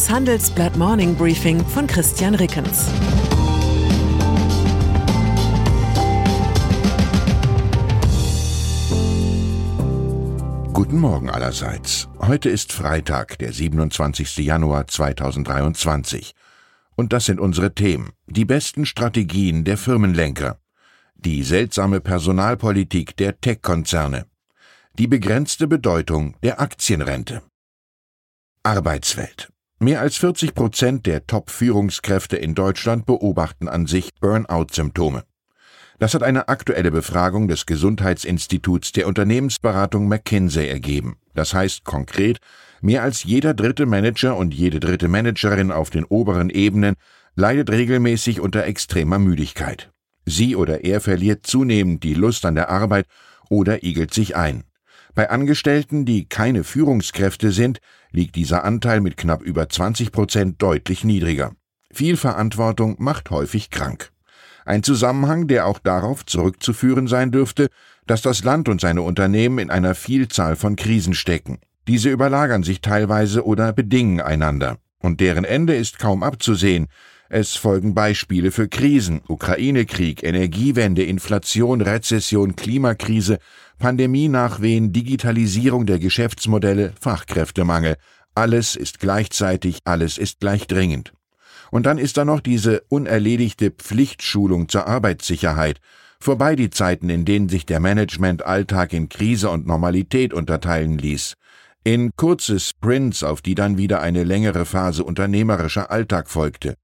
Das Handelsblatt Morning Briefing von Christian Rickens. Guten Morgen allerseits. Heute ist Freitag, der 27. Januar 2023. Und das sind unsere Themen. Die besten Strategien der Firmenlenker. Die seltsame Personalpolitik der Tech-Konzerne. Die begrenzte Bedeutung der Aktienrente. Arbeitswelt. Mehr als 40 Prozent der Top-Führungskräfte in Deutschland beobachten an sich Burnout-Symptome. Das hat eine aktuelle Befragung des Gesundheitsinstituts der Unternehmensberatung McKinsey ergeben. Das heißt konkret, mehr als jeder dritte Manager und jede dritte Managerin auf den oberen Ebenen leidet regelmäßig unter extremer Müdigkeit. Sie oder er verliert zunehmend die Lust an der Arbeit oder igelt sich ein. Bei Angestellten, die keine Führungskräfte sind, liegt dieser Anteil mit knapp über 20 Prozent deutlich niedriger. Viel Verantwortung macht häufig krank. Ein Zusammenhang, der auch darauf zurückzuführen sein dürfte, dass das Land und seine Unternehmen in einer Vielzahl von Krisen stecken. Diese überlagern sich teilweise oder bedingen einander. Und deren Ende ist kaum abzusehen. Es folgen Beispiele für Krisen, Ukraine-Krieg, Energiewende, Inflation, Rezession, Klimakrise, Pandemie-Nachwehen, Digitalisierung der Geschäftsmodelle, Fachkräftemangel. Alles ist gleichzeitig, alles ist gleich dringend. Und dann ist da noch diese unerledigte Pflichtschulung zur Arbeitssicherheit. Vorbei die Zeiten, in denen sich der Management-Alltag in Krise und Normalität unterteilen ließ. In kurze Sprints, auf die dann wieder eine längere Phase unternehmerischer Alltag folgte.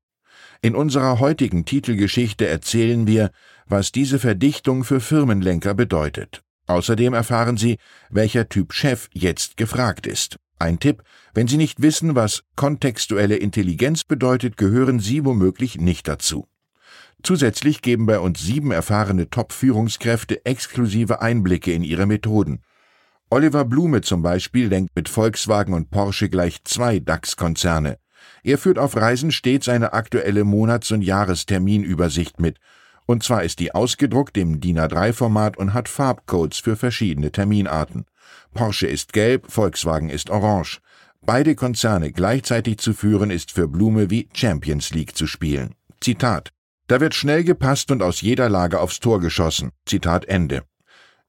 In unserer heutigen Titelgeschichte erzählen wir, was diese Verdichtung für Firmenlenker bedeutet. Außerdem erfahren Sie, welcher Typ Chef jetzt gefragt ist. Ein Tipp, wenn Sie nicht wissen, was kontextuelle Intelligenz bedeutet, gehören Sie womöglich nicht dazu. Zusätzlich geben bei uns sieben erfahrene Top-Führungskräfte exklusive Einblicke in ihre Methoden. Oliver Blume zum Beispiel lenkt mit Volkswagen und Porsche gleich zwei DAX-Konzerne. Er führt auf Reisen stets eine aktuelle Monats- und Jahresterminübersicht mit. Und zwar ist die ausgedruckt im DIN A3-Format und hat Farbcodes für verschiedene Terminarten. Porsche ist gelb, Volkswagen ist orange. Beide Konzerne gleichzeitig zu führen ist für Blume wie Champions League zu spielen. Zitat. Da wird schnell gepasst und aus jeder Lage aufs Tor geschossen. Zitat Ende.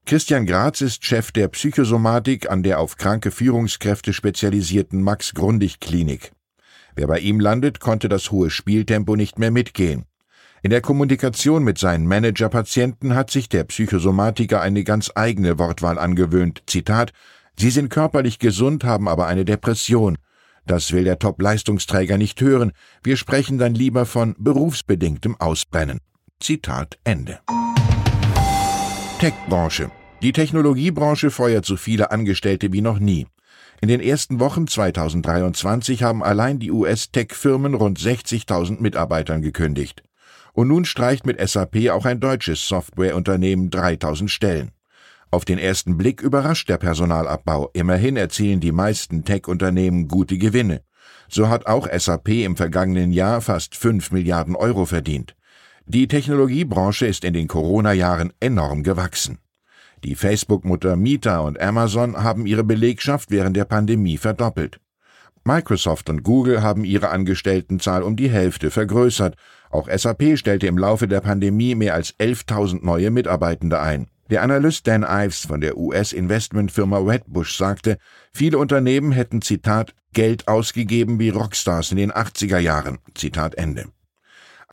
Christian Graz ist Chef der Psychosomatik an der auf kranke Führungskräfte spezialisierten Max-Grundig-Klinik. Wer bei ihm landet, konnte das hohe Spieltempo nicht mehr mitgehen. In der Kommunikation mit seinen Manager-Patienten hat sich der Psychosomatiker eine ganz eigene Wortwahl angewöhnt. Zitat Sie sind körperlich gesund, haben aber eine Depression. Das will der Top-Leistungsträger nicht hören. Wir sprechen dann lieber von berufsbedingtem Ausbrennen. Zitat Ende. Tech-Branche. Die Technologiebranche feuert so viele Angestellte wie noch nie. In den ersten Wochen 2023 haben allein die US-Tech-Firmen rund 60.000 Mitarbeitern gekündigt. Und nun streicht mit SAP auch ein deutsches Softwareunternehmen 3000 Stellen. Auf den ersten Blick überrascht der Personalabbau. Immerhin erzielen die meisten Tech-Unternehmen gute Gewinne. So hat auch SAP im vergangenen Jahr fast 5 Milliarden Euro verdient. Die Technologiebranche ist in den Corona-Jahren enorm gewachsen. Die Facebook-Mutter Meta und Amazon haben ihre Belegschaft während der Pandemie verdoppelt. Microsoft und Google haben ihre Angestelltenzahl um die Hälfte vergrößert. Auch SAP stellte im Laufe der Pandemie mehr als 11.000 neue Mitarbeitende ein. Der Analyst Dan Ives von der US-Investmentfirma Wedbush sagte, viele Unternehmen hätten, Zitat, Geld ausgegeben wie Rockstars in den 80er Jahren. Zitat Ende.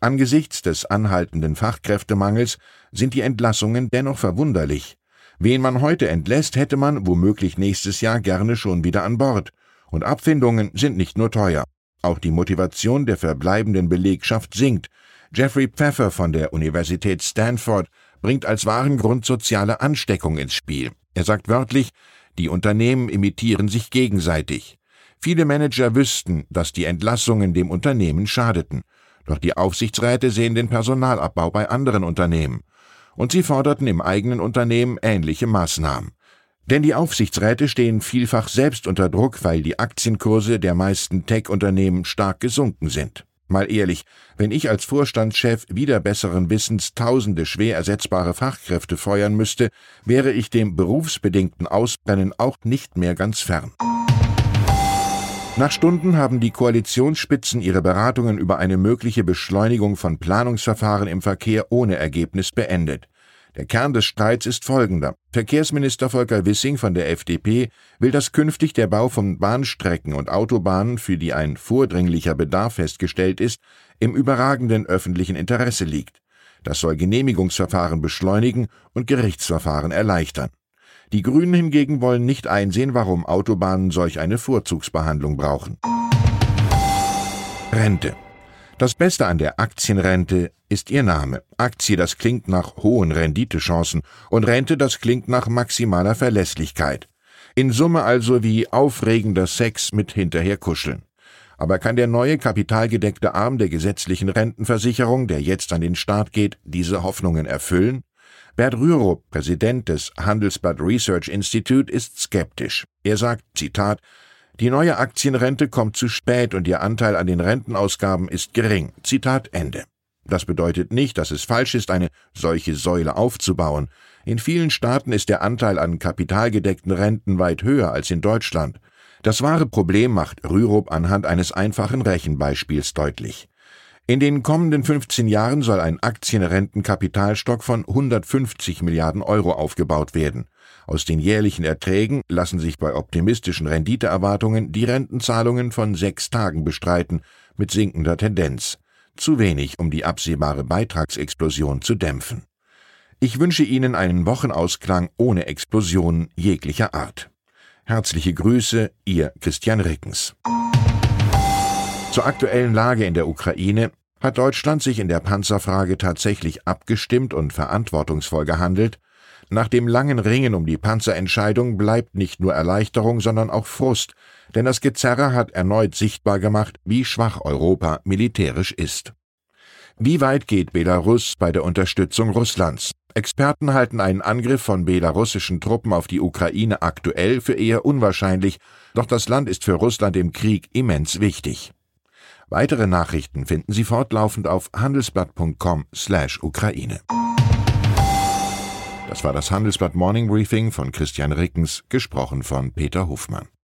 Angesichts des anhaltenden Fachkräftemangels sind die Entlassungen dennoch verwunderlich. Wen man heute entlässt, hätte man womöglich nächstes Jahr gerne schon wieder an Bord. Und Abfindungen sind nicht nur teuer. Auch die Motivation der verbleibenden Belegschaft sinkt. Jeffrey Pfeffer von der Universität Stanford bringt als wahren Grund soziale Ansteckung ins Spiel. Er sagt wörtlich, die Unternehmen imitieren sich gegenseitig. Viele Manager wüssten, dass die Entlassungen dem Unternehmen schadeten. Doch die Aufsichtsräte sehen den Personalabbau bei anderen Unternehmen und sie forderten im eigenen Unternehmen ähnliche Maßnahmen. Denn die Aufsichtsräte stehen vielfach selbst unter Druck, weil die Aktienkurse der meisten Tech-Unternehmen stark gesunken sind. Mal ehrlich, wenn ich als Vorstandschef wieder besseren Wissens tausende schwer ersetzbare Fachkräfte feuern müsste, wäre ich dem berufsbedingten Ausbrennen auch nicht mehr ganz fern. Nach Stunden haben die Koalitionsspitzen ihre Beratungen über eine mögliche Beschleunigung von Planungsverfahren im Verkehr ohne Ergebnis beendet. Der Kern des Streits ist folgender. Verkehrsminister Volker Wissing von der FDP will, dass künftig der Bau von Bahnstrecken und Autobahnen, für die ein vordringlicher Bedarf festgestellt ist, im überragenden öffentlichen Interesse liegt. Das soll Genehmigungsverfahren beschleunigen und Gerichtsverfahren erleichtern. Die Grünen hingegen wollen nicht einsehen, warum Autobahnen solch eine Vorzugsbehandlung brauchen. Rente. Das Beste an der Aktienrente ist ihr Name. Aktie, das klingt nach hohen Renditechancen und Rente, das klingt nach maximaler Verlässlichkeit. In Summe also wie aufregender Sex mit hinterherkuscheln. Aber kann der neue kapitalgedeckte Arm der gesetzlichen Rentenversicherung, der jetzt an den Start geht, diese Hoffnungen erfüllen? Bert Rürup, Präsident des Handelsblatt Research Institute, ist skeptisch. Er sagt, Zitat, die neue Aktienrente kommt zu spät und ihr Anteil an den Rentenausgaben ist gering. Zitat Ende. Das bedeutet nicht, dass es falsch ist, eine solche Säule aufzubauen. In vielen Staaten ist der Anteil an kapitalgedeckten Renten weit höher als in Deutschland. Das wahre Problem macht Rürup anhand eines einfachen Rechenbeispiels deutlich. In den kommenden 15 Jahren soll ein Aktienrentenkapitalstock von 150 Milliarden Euro aufgebaut werden. Aus den jährlichen Erträgen lassen sich bei optimistischen Renditeerwartungen die Rentenzahlungen von sechs Tagen bestreiten, mit sinkender Tendenz. Zu wenig, um die absehbare Beitragsexplosion zu dämpfen. Ich wünsche Ihnen einen Wochenausklang ohne Explosionen jeglicher Art. Herzliche Grüße, Ihr Christian Rickens. Zur aktuellen Lage in der Ukraine hat Deutschland sich in der Panzerfrage tatsächlich abgestimmt und verantwortungsvoll gehandelt, nach dem langen Ringen um die Panzerentscheidung bleibt nicht nur Erleichterung, sondern auch Frust, denn das Gezerre hat erneut sichtbar gemacht, wie schwach Europa militärisch ist. Wie weit geht Belarus bei der Unterstützung Russlands? Experten halten einen Angriff von belarussischen Truppen auf die Ukraine aktuell für eher unwahrscheinlich, doch das Land ist für Russland im Krieg immens wichtig. Weitere Nachrichten finden Sie fortlaufend auf handelsblatt.com/Ukraine. Das war das Handelsblatt Morning Briefing von Christian Rickens, gesprochen von Peter Hofmann.